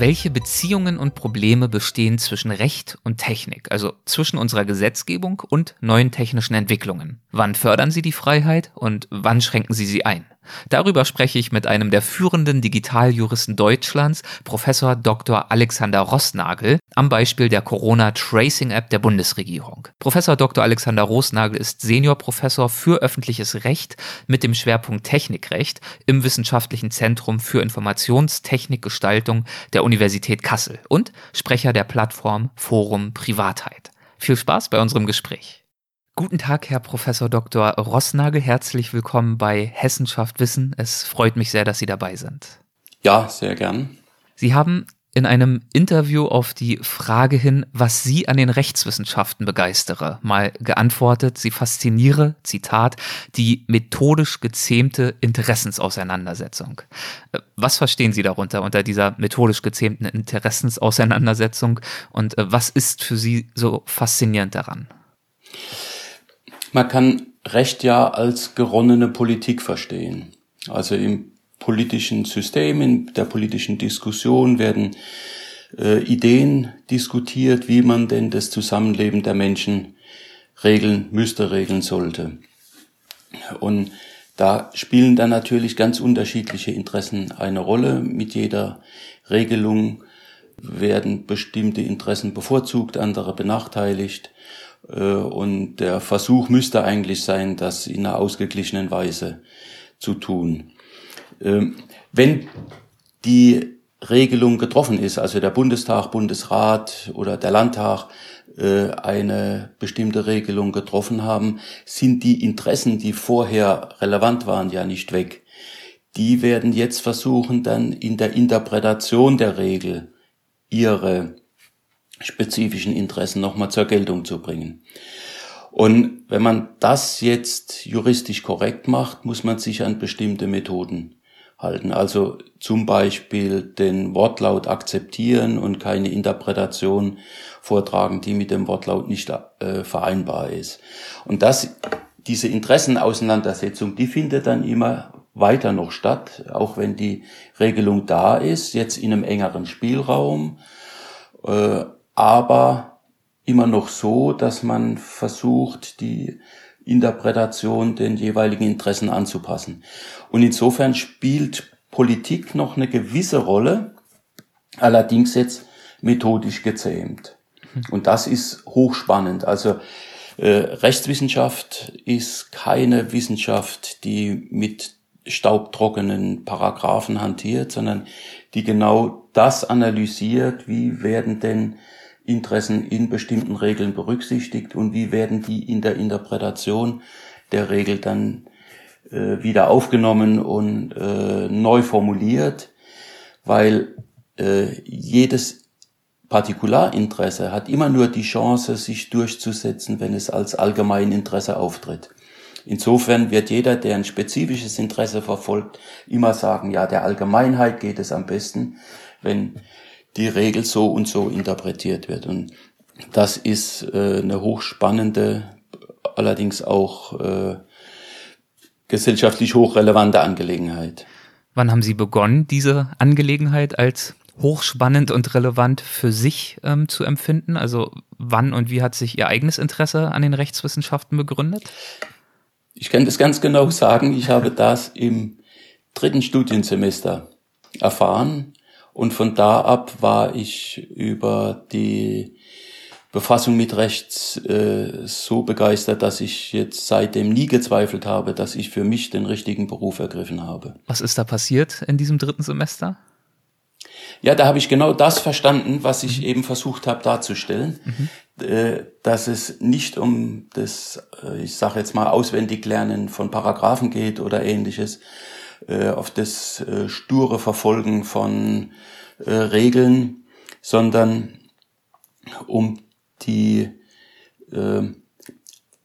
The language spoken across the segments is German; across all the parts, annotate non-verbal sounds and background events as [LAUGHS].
Welche Beziehungen und Probleme bestehen zwischen Recht und Technik, also zwischen unserer Gesetzgebung und neuen technischen Entwicklungen? Wann fördern sie die Freiheit und wann schränken sie sie ein? Darüber spreche ich mit einem der führenden Digitaljuristen Deutschlands, Professor Dr. Alexander Rossnagel, am Beispiel der Corona Tracing App der Bundesregierung. Professor Dr. Alexander Rossnagel ist Seniorprofessor für öffentliches Recht mit dem Schwerpunkt Technikrecht im Wissenschaftlichen Zentrum für Informationstechnikgestaltung der Universität Kassel und Sprecher der Plattform Forum Privatheit. Viel Spaß bei unserem Gespräch. Guten Tag, Herr Professor Dr. Rossnagel. Herzlich willkommen bei Hessenschaft Wissen. Es freut mich sehr, dass Sie dabei sind. Ja, sehr gern. Sie haben in einem Interview auf die Frage hin, was Sie an den Rechtswissenschaften begeistere, mal geantwortet, Sie fasziniere, Zitat, die methodisch gezähmte Interessensauseinandersetzung. Was verstehen Sie darunter, unter dieser methodisch gezähmten Interessensauseinandersetzung und was ist für Sie so faszinierend daran? Man kann Recht ja als geronnene Politik verstehen. Also im politischen System, in der politischen Diskussion werden äh, Ideen diskutiert, wie man denn das Zusammenleben der Menschen regeln müsste, regeln sollte. Und da spielen dann natürlich ganz unterschiedliche Interessen eine Rolle. Mit jeder Regelung werden bestimmte Interessen bevorzugt, andere benachteiligt. Äh, und der Versuch müsste eigentlich sein, das in einer ausgeglichenen Weise zu tun. Ähm, wenn die Regelung getroffen ist, also der Bundestag, Bundesrat oder der Landtag äh, eine bestimmte Regelung getroffen haben, sind die Interessen, die vorher relevant waren, ja nicht weg. Die werden jetzt versuchen, dann in der Interpretation der Regel ihre spezifischen Interessen nochmal zur Geltung zu bringen. Und wenn man das jetzt juristisch korrekt macht, muss man sich an bestimmte Methoden halten. Also zum Beispiel den Wortlaut akzeptieren und keine Interpretation vortragen, die mit dem Wortlaut nicht äh, vereinbar ist. Und das, diese Interessenauseinandersetzung, die findet dann immer weiter noch statt, auch wenn die Regelung da ist, jetzt in einem engeren Spielraum. Äh, aber immer noch so, dass man versucht, die Interpretation den jeweiligen Interessen anzupassen. Und insofern spielt Politik noch eine gewisse Rolle, allerdings jetzt methodisch gezähmt. Und das ist hochspannend. Also äh, Rechtswissenschaft ist keine Wissenschaft, die mit staubtrockenen Paragraphen hantiert, sondern die genau das analysiert, wie werden denn Interessen in bestimmten Regeln berücksichtigt und wie werden die in der Interpretation der Regel dann äh, wieder aufgenommen und äh, neu formuliert, weil äh, jedes Partikularinteresse hat immer nur die Chance, sich durchzusetzen, wenn es als Allgemeininteresse auftritt. Insofern wird jeder, der ein spezifisches Interesse verfolgt, immer sagen, ja, der Allgemeinheit geht es am besten, wenn die Regel so und so interpretiert wird. Und das ist äh, eine hochspannende, allerdings auch äh, gesellschaftlich hochrelevante Angelegenheit. Wann haben Sie begonnen, diese Angelegenheit als hochspannend und relevant für sich ähm, zu empfinden? Also wann und wie hat sich Ihr eigenes Interesse an den Rechtswissenschaften begründet? Ich kann das ganz genau sagen. Ich habe das im dritten Studiensemester erfahren und von da ab war ich über die Befassung mit Rechts äh, so begeistert, dass ich jetzt seitdem nie gezweifelt habe, dass ich für mich den richtigen Beruf ergriffen habe. Was ist da passiert in diesem dritten Semester? Ja, da habe ich genau das verstanden, was ich mhm. eben versucht habe darzustellen, mhm. äh, dass es nicht um das, äh, ich sage jetzt mal, auswendig Lernen von Paragraphen geht oder ähnliches, äh, auf das äh, sture Verfolgen von äh, Regeln, sondern um die äh,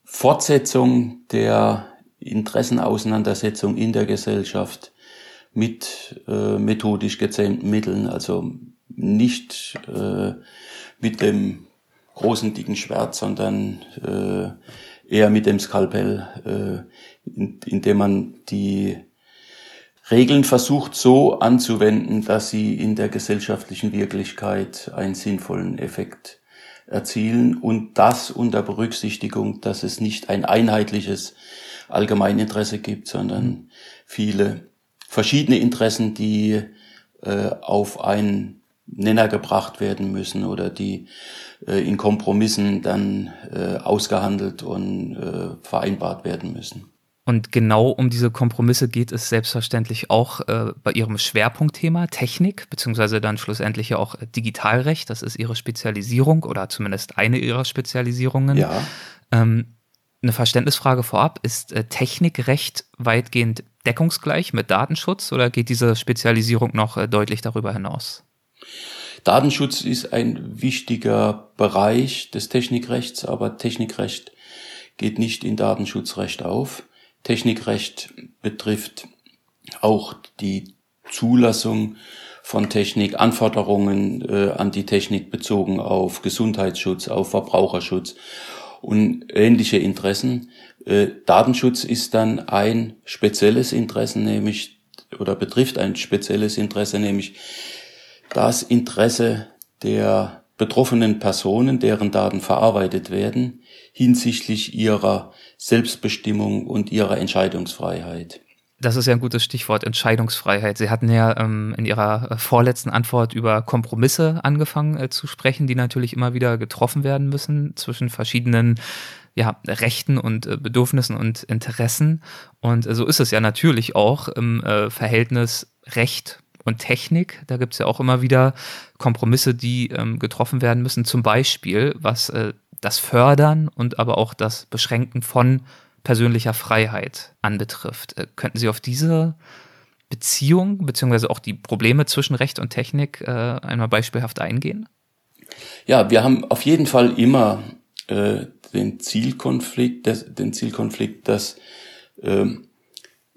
Fortsetzung der Interessenauseinandersetzung in der Gesellschaft mit äh, methodisch gezähmten Mitteln, also nicht äh, mit dem großen dicken Schwert, sondern äh, eher mit dem Skalpell, äh, in, indem man die Regeln versucht so anzuwenden, dass sie in der gesellschaftlichen Wirklichkeit einen sinnvollen Effekt erzielen und das unter Berücksichtigung, dass es nicht ein einheitliches Allgemeininteresse gibt, sondern viele verschiedene Interessen, die äh, auf einen Nenner gebracht werden müssen oder die äh, in Kompromissen dann äh, ausgehandelt und äh, vereinbart werden müssen. Und genau um diese Kompromisse geht es selbstverständlich auch äh, bei Ihrem Schwerpunktthema Technik, beziehungsweise dann schlussendlich ja auch Digitalrecht. Das ist Ihre Spezialisierung oder zumindest eine Ihrer Spezialisierungen. Ja. Ähm, eine Verständnisfrage vorab. Ist äh, Technikrecht weitgehend deckungsgleich mit Datenschutz oder geht diese Spezialisierung noch äh, deutlich darüber hinaus? Datenschutz ist ein wichtiger Bereich des Technikrechts, aber Technikrecht geht nicht in Datenschutzrecht auf. Technikrecht betrifft auch die Zulassung von Technik, Anforderungen äh, an die Technik bezogen auf Gesundheitsschutz, auf Verbraucherschutz und ähnliche Interessen. Äh, Datenschutz ist dann ein spezielles Interesse, nämlich oder betrifft ein spezielles Interesse, nämlich das Interesse der betroffenen Personen, deren Daten verarbeitet werden, hinsichtlich ihrer Selbstbestimmung und ihrer Entscheidungsfreiheit. Das ist ja ein gutes Stichwort, Entscheidungsfreiheit. Sie hatten ja ähm, in Ihrer äh, vorletzten Antwort über Kompromisse angefangen äh, zu sprechen, die natürlich immer wieder getroffen werden müssen zwischen verschiedenen ja, Rechten und äh, Bedürfnissen und Interessen. Und äh, so ist es ja natürlich auch im äh, Verhältnis Recht und Technik. Da gibt es ja auch immer wieder Kompromisse, die ähm, getroffen werden müssen. Zum Beispiel, was äh, das Fördern und aber auch das Beschränken von persönlicher Freiheit anbetrifft. Äh, könnten Sie auf diese Beziehung beziehungsweise auch die Probleme zwischen Recht und Technik äh, einmal beispielhaft eingehen? Ja, wir haben auf jeden Fall immer äh, den Zielkonflikt, des, den Zielkonflikt, dass äh,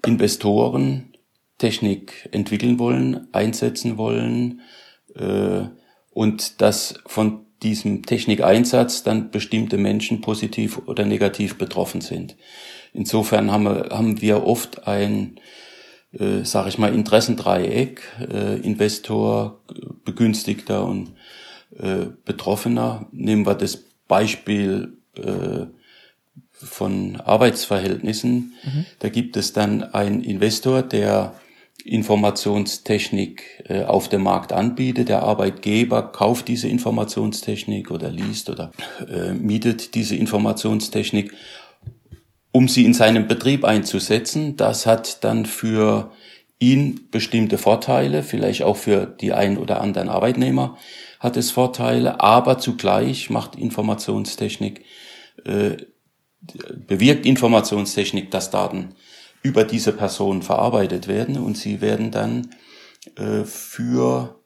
Investoren Technik entwickeln wollen, einsetzen wollen äh, und dass von diesem Technikeinsatz dann bestimmte Menschen positiv oder negativ betroffen sind. Insofern haben wir, haben wir oft ein, äh, sage ich mal, Interessendreieck, äh, Investor, Begünstigter und äh, Betroffener. Nehmen wir das Beispiel äh, von Arbeitsverhältnissen. Mhm. Da gibt es dann einen Investor, der Informationstechnik äh, auf dem Markt anbietet. Der Arbeitgeber kauft diese Informationstechnik oder liest oder äh, mietet diese Informationstechnik, um sie in seinem Betrieb einzusetzen. Das hat dann für ihn bestimmte Vorteile, vielleicht auch für die ein oder anderen Arbeitnehmer hat es Vorteile, aber zugleich macht Informationstechnik, äh, bewirkt Informationstechnik, dass Daten über diese Person verarbeitet werden und sie werden dann äh, für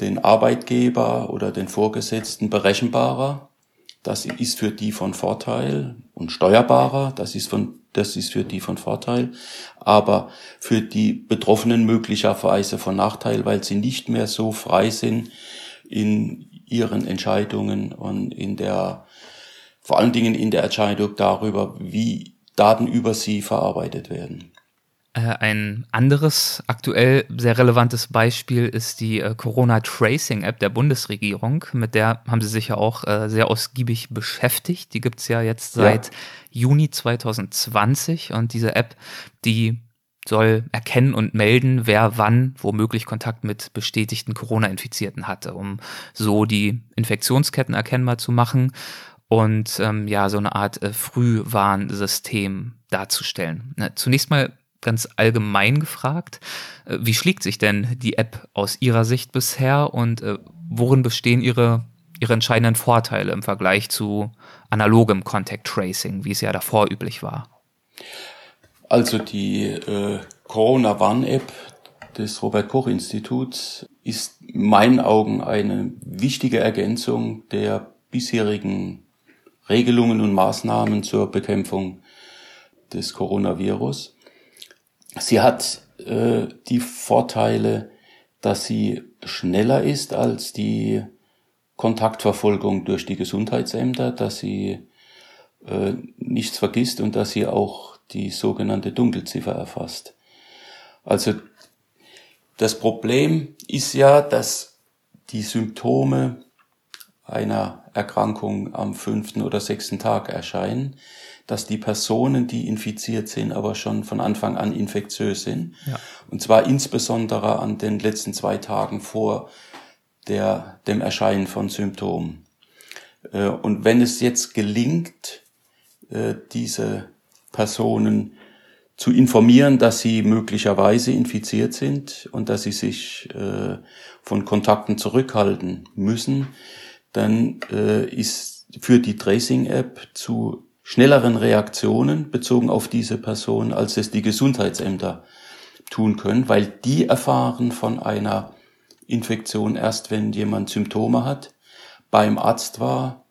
den Arbeitgeber oder den Vorgesetzten berechenbarer. Das ist für die von Vorteil und steuerbarer. Das ist von, das ist für die von Vorteil. Aber für die Betroffenen möglicherweise von Nachteil, weil sie nicht mehr so frei sind in ihren Entscheidungen und in der, vor allen Dingen in der Entscheidung darüber, wie Daten über sie verarbeitet werden. Äh, ein anderes aktuell sehr relevantes Beispiel ist die äh, Corona Tracing App der Bundesregierung. Mit der haben Sie sich ja auch äh, sehr ausgiebig beschäftigt. Die gibt es ja jetzt seit ja. Juni 2020 und diese App, die soll erkennen und melden, wer wann womöglich Kontakt mit bestätigten Corona-Infizierten hatte, um so die Infektionsketten erkennbar zu machen und ähm, ja, so eine Art äh, Frühwarnsystem darzustellen. Na, zunächst mal ganz allgemein gefragt, äh, wie schlägt sich denn die App aus Ihrer Sicht bisher und äh, worin bestehen Ihre, Ihre entscheidenden Vorteile im Vergleich zu analogem Contact Tracing, wie es ja davor üblich war? Also die äh, Corona Warn App des Robert Koch Instituts ist in meinen Augen eine wichtige Ergänzung der bisherigen Regelungen und Maßnahmen zur Bekämpfung des Coronavirus. Sie hat äh, die Vorteile, dass sie schneller ist als die Kontaktverfolgung durch die Gesundheitsämter, dass sie äh, nichts vergisst und dass sie auch die sogenannte Dunkelziffer erfasst. Also das Problem ist ja, dass die Symptome einer Erkrankung am fünften oder sechsten Tag erscheinen, dass die Personen, die infiziert sind, aber schon von Anfang an infektiös sind. Ja. Und zwar insbesondere an den letzten zwei Tagen vor der, dem Erscheinen von Symptomen. Äh, und wenn es jetzt gelingt, äh, diese Personen zu informieren, dass sie möglicherweise infiziert sind und dass sie sich äh, von Kontakten zurückhalten müssen, dann ist, führt die Tracing-App zu schnelleren Reaktionen bezogen auf diese Person, als es die Gesundheitsämter tun können, weil die erfahren von einer Infektion erst, wenn jemand Symptome hat, beim Arzt war,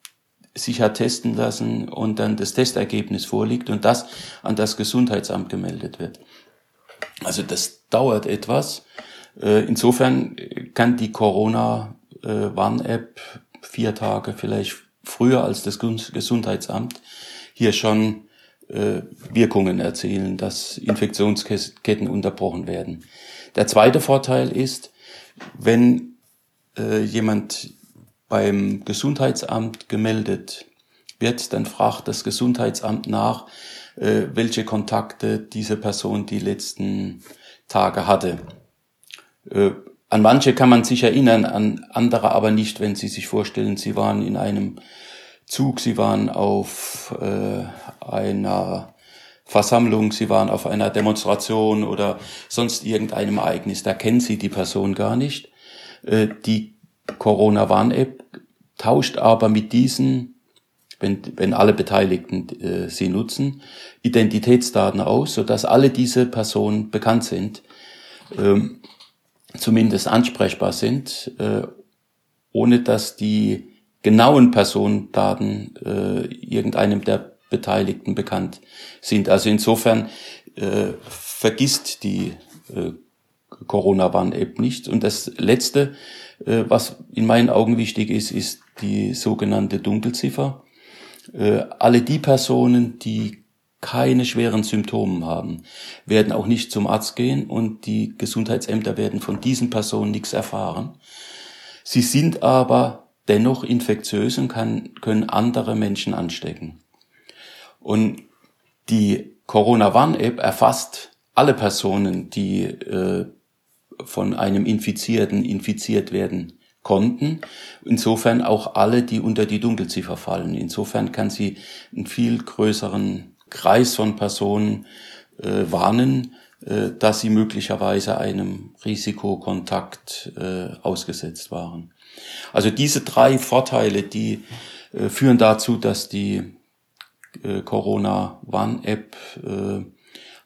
sich hat testen lassen und dann das Testergebnis vorliegt und das an das Gesundheitsamt gemeldet wird. Also das dauert etwas. Äh, insofern kann die Corona-Warn-App vier Tage vielleicht früher als das Gesundheitsamt hier schon äh, Wirkungen erzielen, dass Infektionsketten unterbrochen werden. Der zweite Vorteil ist, wenn äh, jemand beim Gesundheitsamt gemeldet wird, dann fragt das Gesundheitsamt nach, äh, welche Kontakte diese Person die letzten Tage hatte. An manche kann man sich erinnern, an andere aber nicht, wenn Sie sich vorstellen, Sie waren in einem Zug, sie waren auf äh, einer Versammlung, sie waren auf einer Demonstration oder sonst irgendeinem Ereignis. Da kennen sie die Person gar nicht. Äh, die Corona-Warn-App tauscht aber mit diesen, wenn, wenn alle Beteiligten äh, sie nutzen, Identitätsdaten aus, sodass alle diese Personen bekannt sind, ähm, zumindest ansprechbar sind, äh, ohne dass die genauen Personendaten äh, irgendeinem der Beteiligten bekannt sind. Also insofern äh, vergisst die äh, Corona-Warn-App nicht. Und das Letzte, äh, was in meinen Augen wichtig ist, ist die sogenannte Dunkelziffer. Äh, alle die Personen, die keine schweren Symptome haben, werden auch nicht zum Arzt gehen und die Gesundheitsämter werden von diesen Personen nichts erfahren. Sie sind aber dennoch infektiös und kann, können andere Menschen anstecken. Und die Corona-Warn-App erfasst alle Personen, die äh, von einem Infizierten infiziert werden konnten. Insofern auch alle, die unter die Dunkelziffer fallen. Insofern kann sie einen viel größeren Kreis von Personen äh, warnen, äh, dass sie möglicherweise einem Risikokontakt äh, ausgesetzt waren. Also diese drei Vorteile, die äh, führen dazu, dass die äh, Corona One App äh,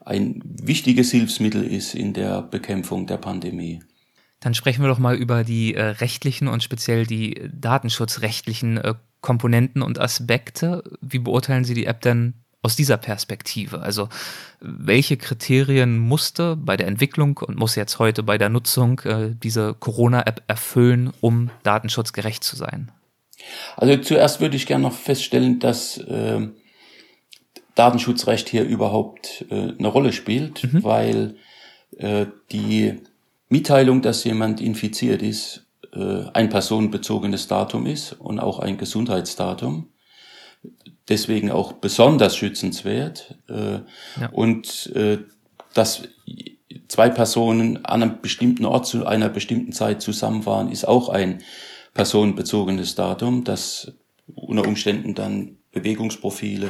ein wichtiges Hilfsmittel ist in der Bekämpfung der Pandemie. Dann sprechen wir doch mal über die äh, rechtlichen und speziell die datenschutzrechtlichen äh, Komponenten und Aspekte. Wie beurteilen Sie die App denn aus dieser Perspektive? Also welche Kriterien musste bei der Entwicklung und muss jetzt heute bei der Nutzung äh, diese Corona-App erfüllen, um datenschutzgerecht zu sein? Also zuerst würde ich gerne noch feststellen, dass äh, Datenschutzrecht hier überhaupt äh, eine Rolle spielt, mhm. weil äh, die Mitteilung, dass jemand infiziert ist, äh, ein personenbezogenes Datum ist und auch ein Gesundheitsdatum deswegen auch besonders schützenswert. Äh, ja. Und äh, dass zwei Personen an einem bestimmten Ort zu einer bestimmten Zeit zusammen waren, ist auch ein personenbezogenes Datum, das unter Umständen dann Bewegungsprofile,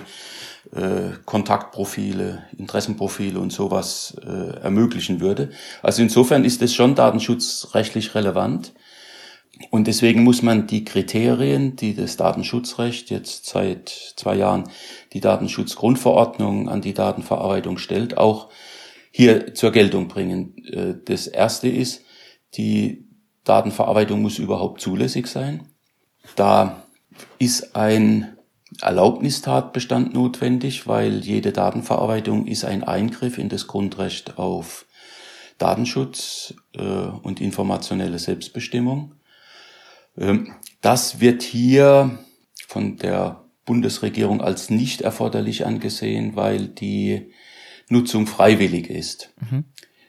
äh, Kontaktprofile, Interessenprofile und sowas äh, ermöglichen würde. Also insofern ist es schon datenschutzrechtlich relevant. Und deswegen muss man die Kriterien, die das Datenschutzrecht jetzt seit zwei Jahren die Datenschutzgrundverordnung an die Datenverarbeitung stellt, auch hier zur Geltung bringen. Äh, das erste ist, die Datenverarbeitung muss überhaupt zulässig sein. Da ist ein Erlaubnistatbestand notwendig, weil jede Datenverarbeitung ist ein Eingriff in das Grundrecht auf Datenschutz äh, und informationelle Selbstbestimmung. Ähm, das wird hier von der Bundesregierung als nicht erforderlich angesehen, weil die Nutzung freiwillig ist. Mhm.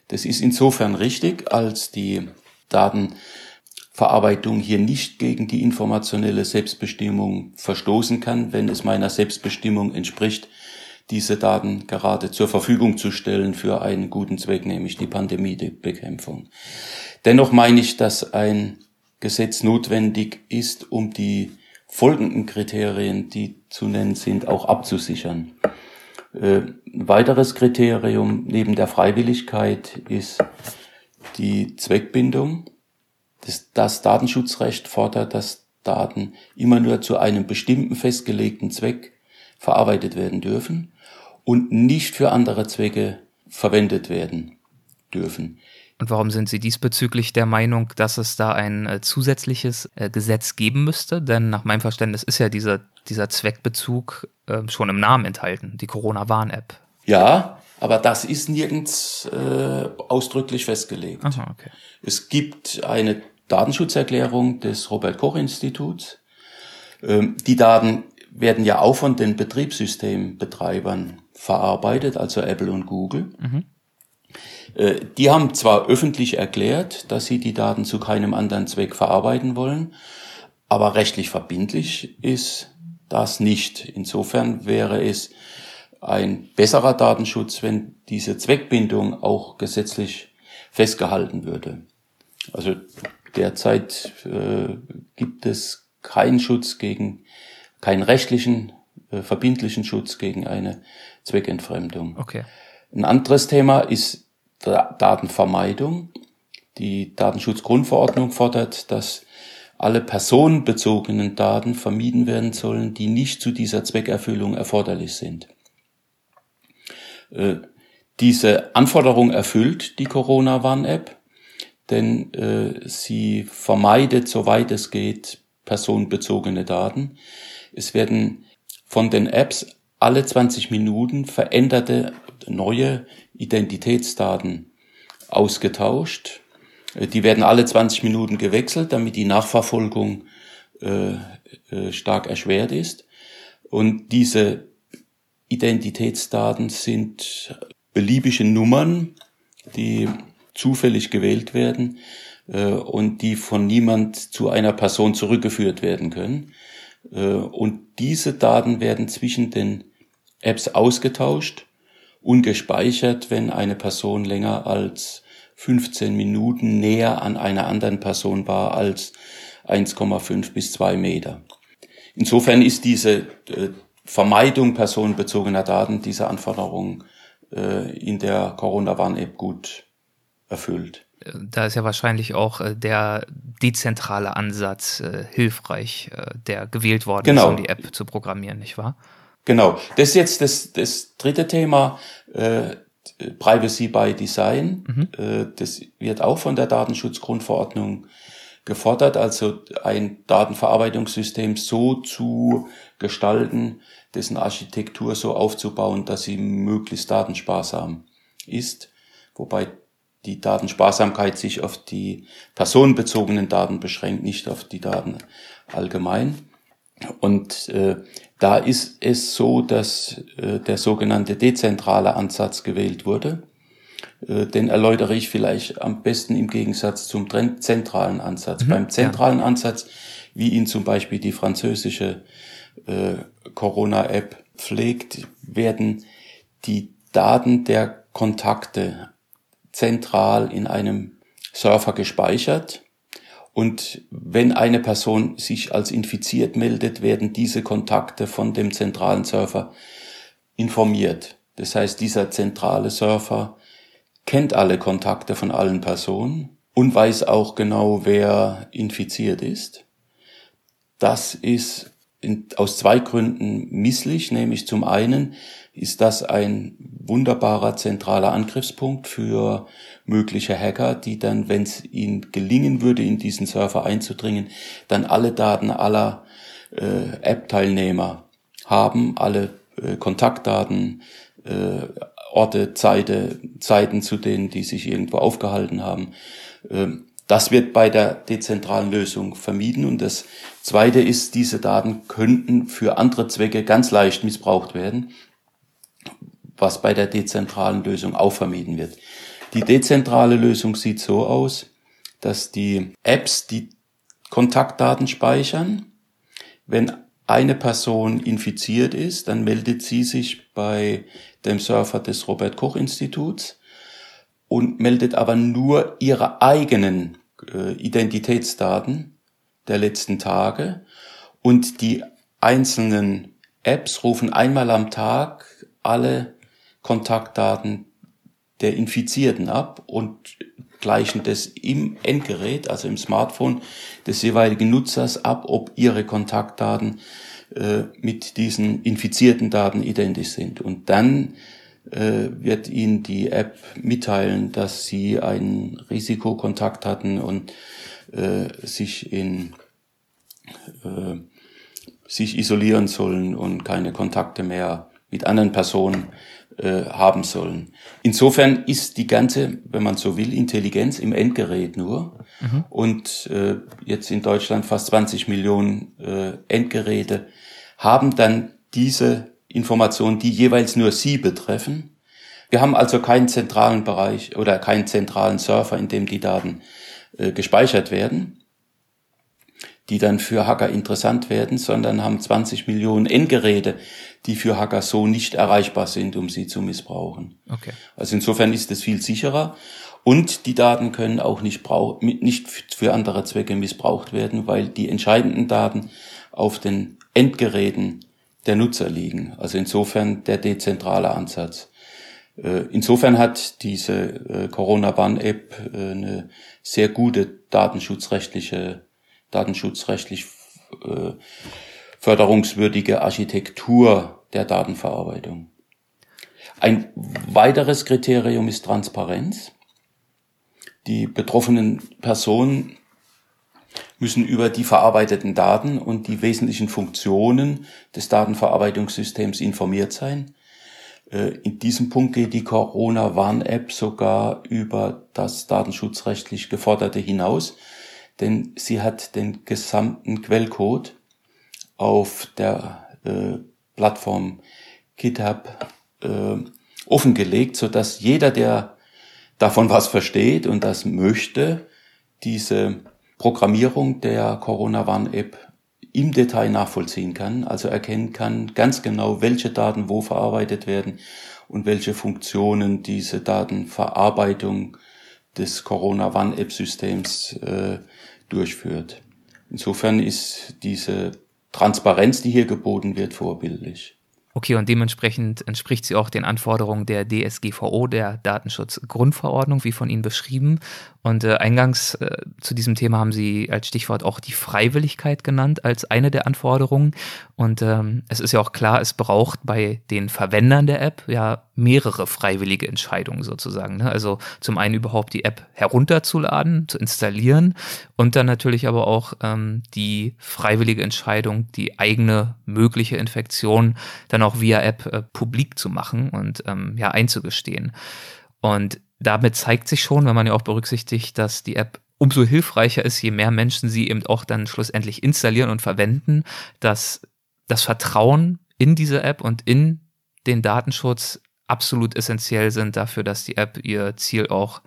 Das ist insofern richtig, als die Datenverarbeitung hier nicht gegen die informationelle Selbstbestimmung verstoßen kann, wenn es meiner Selbstbestimmung entspricht, diese Daten gerade zur Verfügung zu stellen für einen guten Zweck, nämlich die Pandemiebekämpfung. Dennoch meine ich, dass ein Gesetz notwendig ist, um die folgenden Kriterien, die zu nennen sind, auch abzusichern. Äh, ein weiteres Kriterium neben der Freiwilligkeit ist die Zweckbindung. Das Datenschutzrecht fordert, dass Daten immer nur zu einem bestimmten festgelegten Zweck verarbeitet werden dürfen und nicht für andere Zwecke verwendet werden dürfen. Und warum sind Sie diesbezüglich der Meinung, dass es da ein äh, zusätzliches äh, Gesetz geben müsste? Denn nach meinem Verständnis ist ja dieser, dieser Zweckbezug äh, schon im Namen enthalten, die Corona-Warn-App. Ja, aber das ist nirgends äh, ausdrücklich festgelegt. Aha, okay. Es gibt eine Datenschutzerklärung des Robert Koch Instituts. Ähm, die Daten werden ja auch von den Betriebssystembetreibern verarbeitet, also Apple und Google. Mhm. Äh, die haben zwar öffentlich erklärt, dass sie die Daten zu keinem anderen Zweck verarbeiten wollen, aber rechtlich verbindlich ist das nicht. Insofern wäre es ein besserer Datenschutz, wenn diese Zweckbindung auch gesetzlich festgehalten würde. Also derzeit äh, gibt es keinen Schutz gegen, keinen rechtlichen, äh, verbindlichen Schutz gegen eine Zweckentfremdung. Okay. Ein anderes Thema ist Datenvermeidung. Die Datenschutzgrundverordnung fordert, dass alle personenbezogenen Daten vermieden werden sollen, die nicht zu dieser Zweckerfüllung erforderlich sind. Äh, diese Anforderung erfüllt die Corona-Warn-App, denn äh, sie vermeidet, soweit es geht, personenbezogene Daten. Es werden von den Apps alle 20 Minuten veränderte neue Identitätsdaten ausgetauscht. Äh, die werden alle 20 Minuten gewechselt, damit die Nachverfolgung äh, äh, stark erschwert ist. Und diese Identitätsdaten sind beliebige Nummern, die zufällig gewählt werden äh, und die von niemand zu einer Person zurückgeführt werden können. Äh, und diese Daten werden zwischen den Apps ausgetauscht und gespeichert, wenn eine Person länger als 15 Minuten näher an einer anderen Person war als 1,5 bis 2 Meter. Insofern ist diese äh, Vermeidung personenbezogener Daten, diese Anforderung äh, in der Corona-Warn-App gut erfüllt. Da ist ja wahrscheinlich auch äh, der dezentrale Ansatz hilfreich, der gewählt worden genau. ist, um die App zu programmieren, nicht wahr? Genau. Das ist jetzt das, das dritte Thema, äh, Privacy by Design. Mhm. Äh, das wird auch von der Datenschutzgrundverordnung gefordert, also ein Datenverarbeitungssystem so zu gestalten, dessen Architektur so aufzubauen, dass sie möglichst datensparsam ist, wobei die Datensparsamkeit sich auf die personenbezogenen Daten beschränkt, nicht auf die Daten allgemein. Und äh, da ist es so, dass äh, der sogenannte dezentrale Ansatz gewählt wurde. Äh, den erläutere ich vielleicht am besten im Gegensatz zum zentralen Ansatz. Mhm, Beim zentralen ja. Ansatz, wie ihn zum Beispiel die französische äh, Corona-App pflegt, werden die Daten der Kontakte zentral in einem Server gespeichert und wenn eine Person sich als infiziert meldet, werden diese Kontakte von dem zentralen Server informiert. Das heißt, dieser zentrale Server kennt alle Kontakte von allen Personen und weiß auch genau, wer infiziert ist. Das ist aus zwei Gründen misslich, nämlich zum einen ist das ein wunderbarer zentraler Angriffspunkt für mögliche Hacker, die dann, wenn es ihnen gelingen würde, in diesen Server einzudringen, dann alle Daten aller äh, App-Teilnehmer haben, alle äh, Kontaktdaten, äh, Orte, Zeiten, Zeiten zu denen, die sich irgendwo aufgehalten haben. Ähm, das wird bei der dezentralen Lösung vermieden. Und das Zweite ist, diese Daten könnten für andere Zwecke ganz leicht missbraucht werden, was bei der dezentralen Lösung auch vermieden wird. Die dezentrale Lösung sieht so aus, dass die Apps die Kontaktdaten speichern. Wenn eine Person infiziert ist, dann meldet sie sich bei dem Surfer des Robert Koch Instituts und meldet aber nur ihre eigenen äh, Identitätsdaten der letzten Tage und die einzelnen Apps rufen einmal am Tag alle Kontaktdaten der Infizierten ab und gleichen das im Endgerät, also im Smartphone des jeweiligen Nutzers ab, ob ihre Kontaktdaten äh, mit diesen infizierten Daten identisch sind. Und dann äh, wird Ihnen die App mitteilen, dass Sie einen Risikokontakt hatten und äh, sich in äh, sich isolieren sollen und keine Kontakte mehr mit anderen Personen äh, haben sollen. Insofern ist die ganze, wenn man so will, Intelligenz im Endgerät nur. Mhm. Und äh, jetzt in Deutschland fast 20 Millionen äh, Endgeräte haben dann diese Informationen, die jeweils nur sie betreffen. Wir haben also keinen zentralen Bereich oder keinen zentralen Server, in dem die Daten äh, gespeichert werden, die dann für Hacker interessant werden, sondern haben 20 Millionen Endgeräte, die für Hacker so nicht erreichbar sind, um sie zu missbrauchen. Okay. Also insofern ist es viel sicherer. Und die Daten können auch nicht, brauch nicht für andere Zwecke missbraucht werden, weil die entscheidenden Daten auf den Endgeräten der Nutzer liegen. Also insofern der dezentrale Ansatz. Äh, insofern hat diese äh, Corona-Warn-App äh, eine sehr gute datenschutzrechtliche, datenschutzrechtlich förderungswürdige Architektur der Datenverarbeitung. Ein weiteres Kriterium ist Transparenz. Die betroffenen Personen müssen über die verarbeiteten Daten und die wesentlichen Funktionen des Datenverarbeitungssystems informiert sein. Äh, in diesem Punkt geht die Corona-Warn-App sogar über das datenschutzrechtlich geforderte hinaus, denn sie hat den gesamten Quellcode auf der äh, Plattform GitHub äh, offengelegt, so dass jeder, der davon was versteht und das möchte, diese Programmierung der Corona-Warn-App im Detail nachvollziehen kann, also erkennen kann ganz genau, welche Daten wo verarbeitet werden und welche Funktionen diese Datenverarbeitung des Corona-Warn-App-Systems äh, durchführt. Insofern ist diese Transparenz, die hier geboten wird, vorbildlich. Okay, und dementsprechend entspricht sie auch den Anforderungen der DSGVO, der Datenschutzgrundverordnung, wie von Ihnen beschrieben. Und äh, eingangs äh, zu diesem Thema haben Sie als Stichwort auch die Freiwilligkeit genannt als eine der Anforderungen. Und ähm, es ist ja auch klar, es braucht bei den Verwendern der App ja mehrere freiwillige Entscheidungen sozusagen. Ne? Also zum einen überhaupt die App herunterzuladen, zu installieren und dann natürlich aber auch ähm, die freiwillige Entscheidung, die eigene mögliche Infektion dann auch via App äh, publik zu machen und ähm, ja einzugestehen. Und damit zeigt sich schon, wenn man ja auch berücksichtigt, dass die App umso hilfreicher ist, je mehr Menschen sie eben auch dann schlussendlich installieren und verwenden, dass das Vertrauen in diese App und in den Datenschutz absolut essentiell sind dafür, dass die App ihr Ziel auch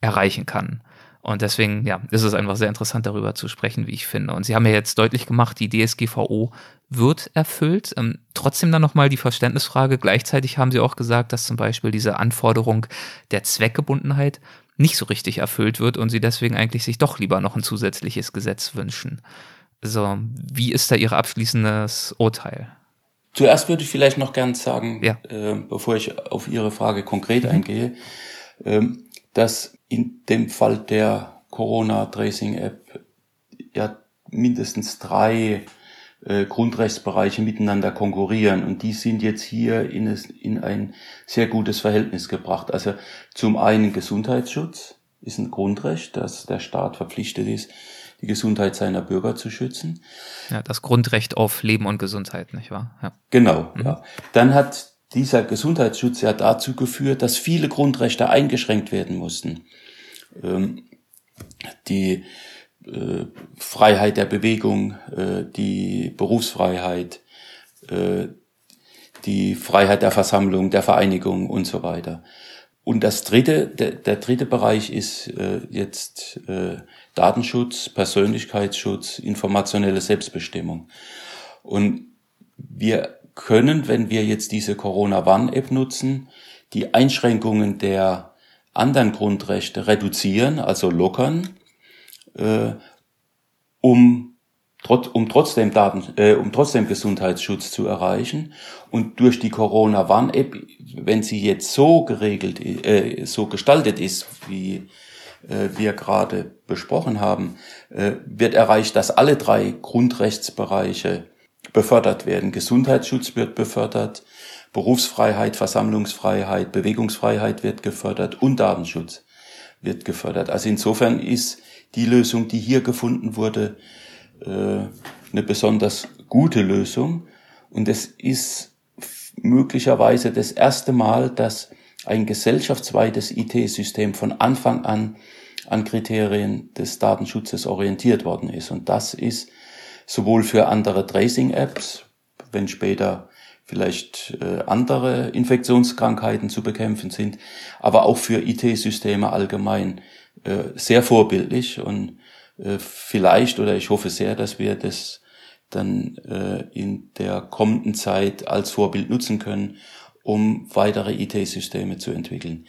erreichen kann. Und deswegen, ja, ist es einfach sehr interessant, darüber zu sprechen, wie ich finde. Und Sie haben ja jetzt deutlich gemacht, die DSGVO wird erfüllt. Ähm, trotzdem dann nochmal die Verständnisfrage. Gleichzeitig haben Sie auch gesagt, dass zum Beispiel diese Anforderung der Zweckgebundenheit nicht so richtig erfüllt wird und Sie deswegen eigentlich sich doch lieber noch ein zusätzliches Gesetz wünschen. Also, wie ist da Ihr abschließendes Urteil? Zuerst würde ich vielleicht noch gern sagen, ja. äh, bevor ich auf Ihre Frage konkret mhm. eingehe, äh, dass in dem Fall der Corona-Tracing-App ja mindestens drei äh, Grundrechtsbereiche miteinander konkurrieren und die sind jetzt hier in, es, in ein sehr gutes Verhältnis gebracht. Also zum einen Gesundheitsschutz ist ein Grundrecht, dass der Staat verpflichtet ist, die Gesundheit seiner Bürger zu schützen. Ja, das Grundrecht auf Leben und Gesundheit, nicht wahr? Ja. Genau, mhm. ja. Dann hat dieser Gesundheitsschutz ja dazu geführt, dass viele Grundrechte eingeschränkt werden mussten. Ähm, die äh, Freiheit der Bewegung, äh, die Berufsfreiheit, äh, die Freiheit der Versammlung, der Vereinigung und so weiter. Und das dritte, der, der dritte Bereich ist äh, jetzt äh, Datenschutz, Persönlichkeitsschutz, informationelle Selbstbestimmung. Und wir können, wenn wir jetzt diese Corona-Warn-App nutzen, die Einschränkungen der anderen Grundrechte reduzieren, also lockern, äh, um trotz, um trotzdem Daten, äh, um trotzdem Gesundheitsschutz zu erreichen. Und durch die Corona-Warn-App, wenn sie jetzt so geregelt, äh, so gestaltet ist, wie wir gerade besprochen haben, äh, wird erreicht, dass alle drei Grundrechtsbereiche befördert werden. Gesundheitsschutz wird befördert, Berufsfreiheit, Versammlungsfreiheit, Bewegungsfreiheit wird gefördert und Datenschutz wird gefördert. Also insofern ist die Lösung, die hier gefunden wurde, äh, eine besonders gute Lösung. Und es ist möglicherweise das erste Mal, dass ein gesellschaftsweites IT-System von Anfang an an Kriterien des Datenschutzes orientiert worden ist. Und das ist sowohl für andere Tracing-Apps, wenn später vielleicht äh, andere Infektionskrankheiten zu bekämpfen sind, aber auch für IT-Systeme allgemein äh, sehr vorbildlich und äh, vielleicht oder ich hoffe sehr, dass wir das dann in der kommenden Zeit als Vorbild nutzen können, um weitere IT-Systeme zu entwickeln.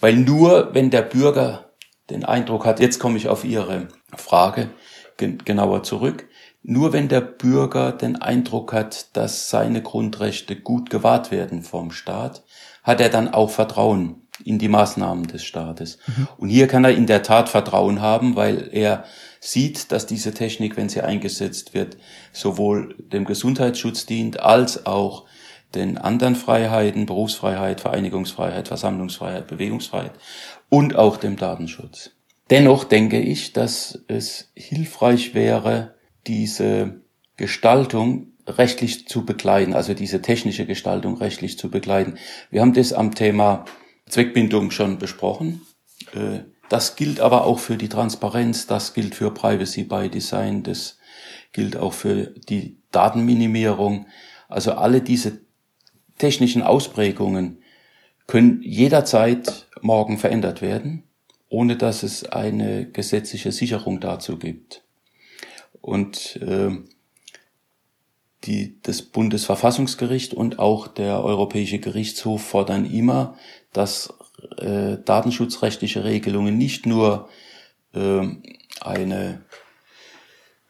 Weil nur wenn der Bürger den Eindruck hat, jetzt komme ich auf Ihre Frage genauer zurück, nur wenn der Bürger den Eindruck hat, dass seine Grundrechte gut gewahrt werden vom Staat, hat er dann auch Vertrauen in die Maßnahmen des Staates. Mhm. Und hier kann er in der Tat Vertrauen haben, weil er sieht, dass diese Technik, wenn sie eingesetzt wird, sowohl dem Gesundheitsschutz dient, als auch den anderen Freiheiten, Berufsfreiheit, Vereinigungsfreiheit, Versammlungsfreiheit, Bewegungsfreiheit und auch dem Datenschutz. Dennoch denke ich, dass es hilfreich wäre, diese Gestaltung rechtlich zu begleiten, also diese technische Gestaltung rechtlich zu begleiten. Wir haben das am Thema Zweckbindung schon besprochen. Äh, das gilt aber auch für die Transparenz, das gilt für Privacy by Design, das gilt auch für die Datenminimierung. Also alle diese technischen Ausprägungen können jederzeit morgen verändert werden, ohne dass es eine gesetzliche Sicherung dazu gibt. Und äh, die, das Bundesverfassungsgericht und auch der Europäische Gerichtshof fordern immer, dass äh, datenschutzrechtliche Regelungen nicht nur äh, eine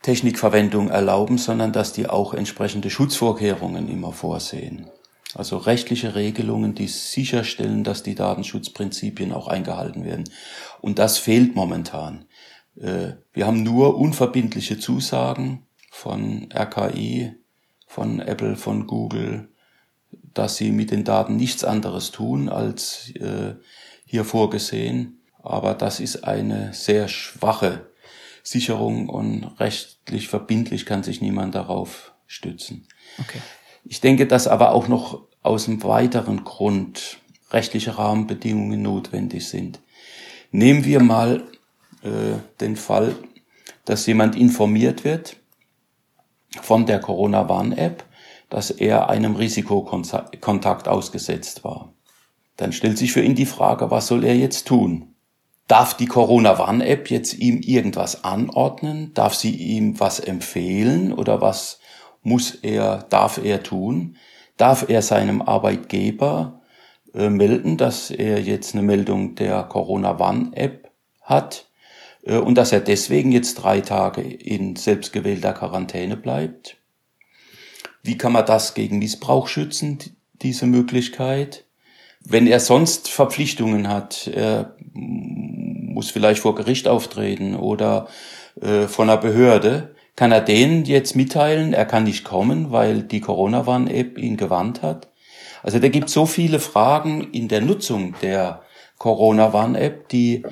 Technikverwendung erlauben, sondern dass die auch entsprechende Schutzvorkehrungen immer vorsehen. Also rechtliche Regelungen, die sicherstellen, dass die Datenschutzprinzipien auch eingehalten werden. Und das fehlt momentan. Äh, wir haben nur unverbindliche Zusagen von RKI, von Apple, von Google, dass sie mit den Daten nichts anderes tun als äh, hier vorgesehen. Aber das ist eine sehr schwache Sicherung und rechtlich verbindlich kann sich niemand darauf stützen. Okay. Ich denke, dass aber auch noch aus einem weiteren Grund rechtliche Rahmenbedingungen notwendig sind. Nehmen wir mal äh, den Fall, dass jemand informiert wird von der Corona-Warn-App dass er einem Risikokontakt ausgesetzt war. Dann stellt sich für ihn die Frage, was soll er jetzt tun? Darf die Corona-Warn-App jetzt ihm irgendwas anordnen? Darf sie ihm was empfehlen oder was muss er, darf er tun? Darf er seinem Arbeitgeber äh, melden, dass er jetzt eine Meldung der Corona-Warn-App hat äh, und dass er deswegen jetzt drei Tage in selbstgewählter Quarantäne bleibt? Wie kann man das gegen Missbrauch schützen, diese Möglichkeit? Wenn er sonst Verpflichtungen hat, er muss vielleicht vor Gericht auftreten oder äh, von einer Behörde, kann er denen jetzt mitteilen, er kann nicht kommen, weil die Corona-Warn-App ihn gewarnt hat? Also da gibt so viele Fragen in der Nutzung der Corona-Warn-App, die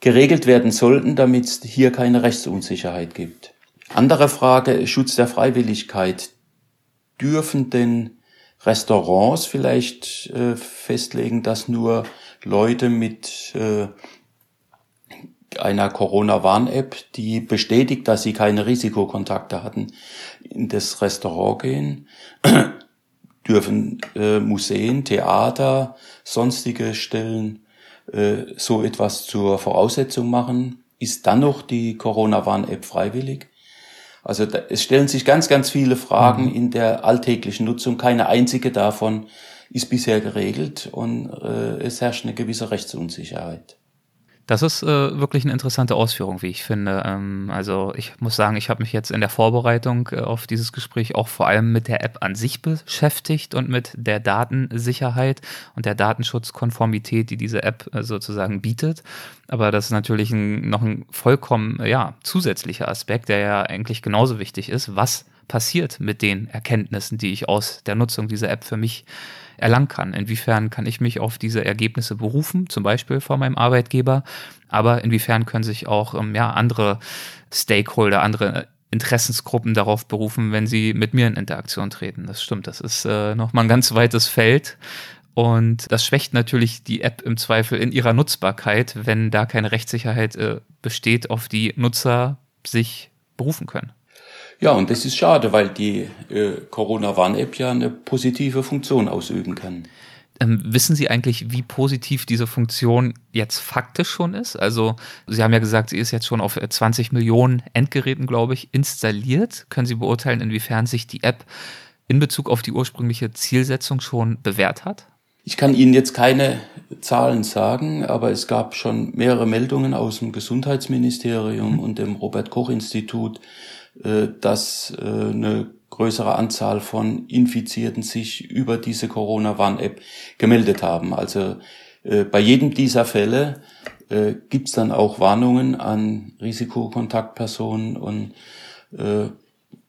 geregelt werden sollten, damit es hier keine Rechtsunsicherheit gibt. Andere Frage, Schutz der Freiwilligkeit dürfen denn Restaurants vielleicht äh, festlegen, dass nur Leute mit äh, einer Corona-Warn-App, die bestätigt, dass sie keine Risikokontakte hatten, in das Restaurant gehen, [CLEARS THROAT] dürfen äh, Museen, Theater, sonstige Stellen äh, so etwas zur Voraussetzung machen. Ist dann noch die Corona-Warn-App freiwillig? Also da, es stellen sich ganz, ganz viele Fragen mhm. in der alltäglichen Nutzung. Keine einzige davon ist bisher geregelt und äh, es herrscht eine gewisse Rechtsunsicherheit. Das ist äh, wirklich eine interessante Ausführung, wie ich finde. Ähm, also ich muss sagen, ich habe mich jetzt in der Vorbereitung äh, auf dieses Gespräch auch vor allem mit der App an sich beschäftigt und mit der Datensicherheit und der Datenschutzkonformität, die diese App äh, sozusagen bietet. Aber das ist natürlich ein, noch ein vollkommen ja, zusätzlicher Aspekt, der ja eigentlich genauso wichtig ist. Was passiert mit den Erkenntnissen, die ich aus der Nutzung dieser App für mich erlangen kann. Inwiefern kann ich mich auf diese Ergebnisse berufen, zum Beispiel vor meinem Arbeitgeber, aber inwiefern können sich auch ähm, ja, andere Stakeholder, andere Interessensgruppen darauf berufen, wenn sie mit mir in Interaktion treten. Das stimmt, das ist äh, nochmal ein ganz weites Feld. Und das schwächt natürlich die App im Zweifel in ihrer Nutzbarkeit, wenn da keine Rechtssicherheit äh, besteht, auf die Nutzer sich berufen können. Ja, und das ist schade, weil die äh, Corona-Warn-App ja eine positive Funktion ausüben kann. Ähm, wissen Sie eigentlich, wie positiv diese Funktion jetzt faktisch schon ist? Also, Sie haben ja gesagt, sie ist jetzt schon auf 20 Millionen Endgeräten, glaube ich, installiert. Können Sie beurteilen, inwiefern sich die App in Bezug auf die ursprüngliche Zielsetzung schon bewährt hat? Ich kann Ihnen jetzt keine Zahlen sagen, aber es gab schon mehrere Meldungen aus dem Gesundheitsministerium und dem Robert Koch Institut, äh, dass äh, eine größere Anzahl von Infizierten sich über diese Corona-Warn-App gemeldet haben. Also äh, bei jedem dieser Fälle äh, gibt es dann auch Warnungen an Risikokontaktpersonen und äh,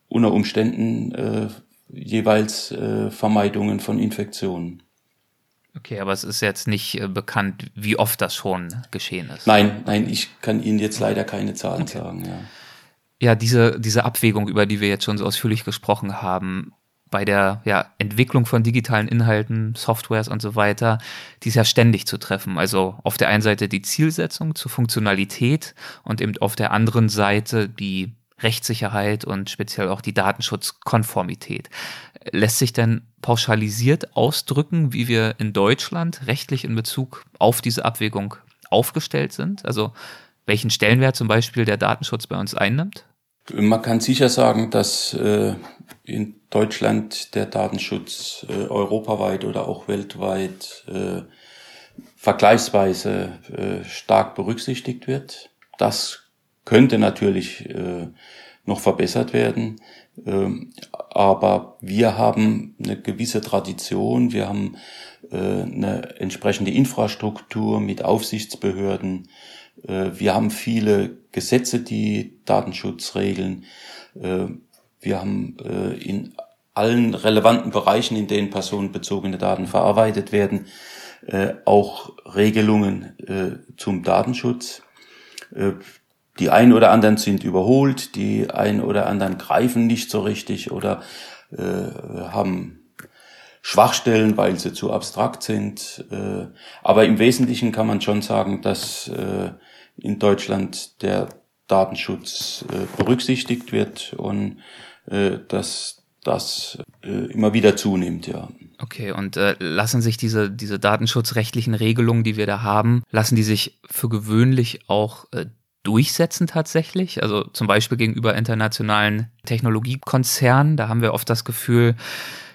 unter Umständen äh, jeweils äh, Vermeidungen von Infektionen. Okay, aber es ist jetzt nicht äh, bekannt, wie oft das schon geschehen ist. Nein, nein, ich kann Ihnen jetzt leider keine Zahlen okay. sagen. Ja ja, diese, diese Abwägung, über die wir jetzt schon so ausführlich gesprochen haben, bei der ja, Entwicklung von digitalen Inhalten, Softwares und so weiter, die ist ja ständig zu treffen. Also auf der einen Seite die Zielsetzung zur Funktionalität und eben auf der anderen Seite die Rechtssicherheit und speziell auch die Datenschutzkonformität. Lässt sich denn pauschalisiert ausdrücken, wie wir in Deutschland rechtlich in Bezug auf diese Abwägung aufgestellt sind? Also welchen Stellenwert zum Beispiel der Datenschutz bei uns einnimmt? Man kann sicher sagen, dass äh, in Deutschland der Datenschutz äh, europaweit oder auch weltweit äh, vergleichsweise äh, stark berücksichtigt wird. Das könnte natürlich äh, noch verbessert werden. Ähm, aber wir haben eine gewisse Tradition, wir haben äh, eine entsprechende Infrastruktur mit Aufsichtsbehörden, wir haben viele Gesetze, die Datenschutz regeln. Äh, wir haben äh, in allen relevanten Bereichen, in denen personenbezogene Daten verarbeitet werden, auch Regelungen zum Datenschutz. Die einen oder anderen sind überholt, die einen oder anderen greifen nicht so richtig oder haben Schwachstellen, weil sie zu abstrakt sind. Aber im Wesentlichen kann man schon sagen, dass in Deutschland der Datenschutz äh, berücksichtigt wird und äh, dass das äh, immer wieder zunimmt, ja. Okay, und äh, lassen sich diese, diese datenschutzrechtlichen Regelungen, die wir da haben, lassen die sich für gewöhnlich auch äh, durchsetzen tatsächlich? Also zum Beispiel gegenüber internationalen Technologiekonzernen, da haben wir oft das Gefühl,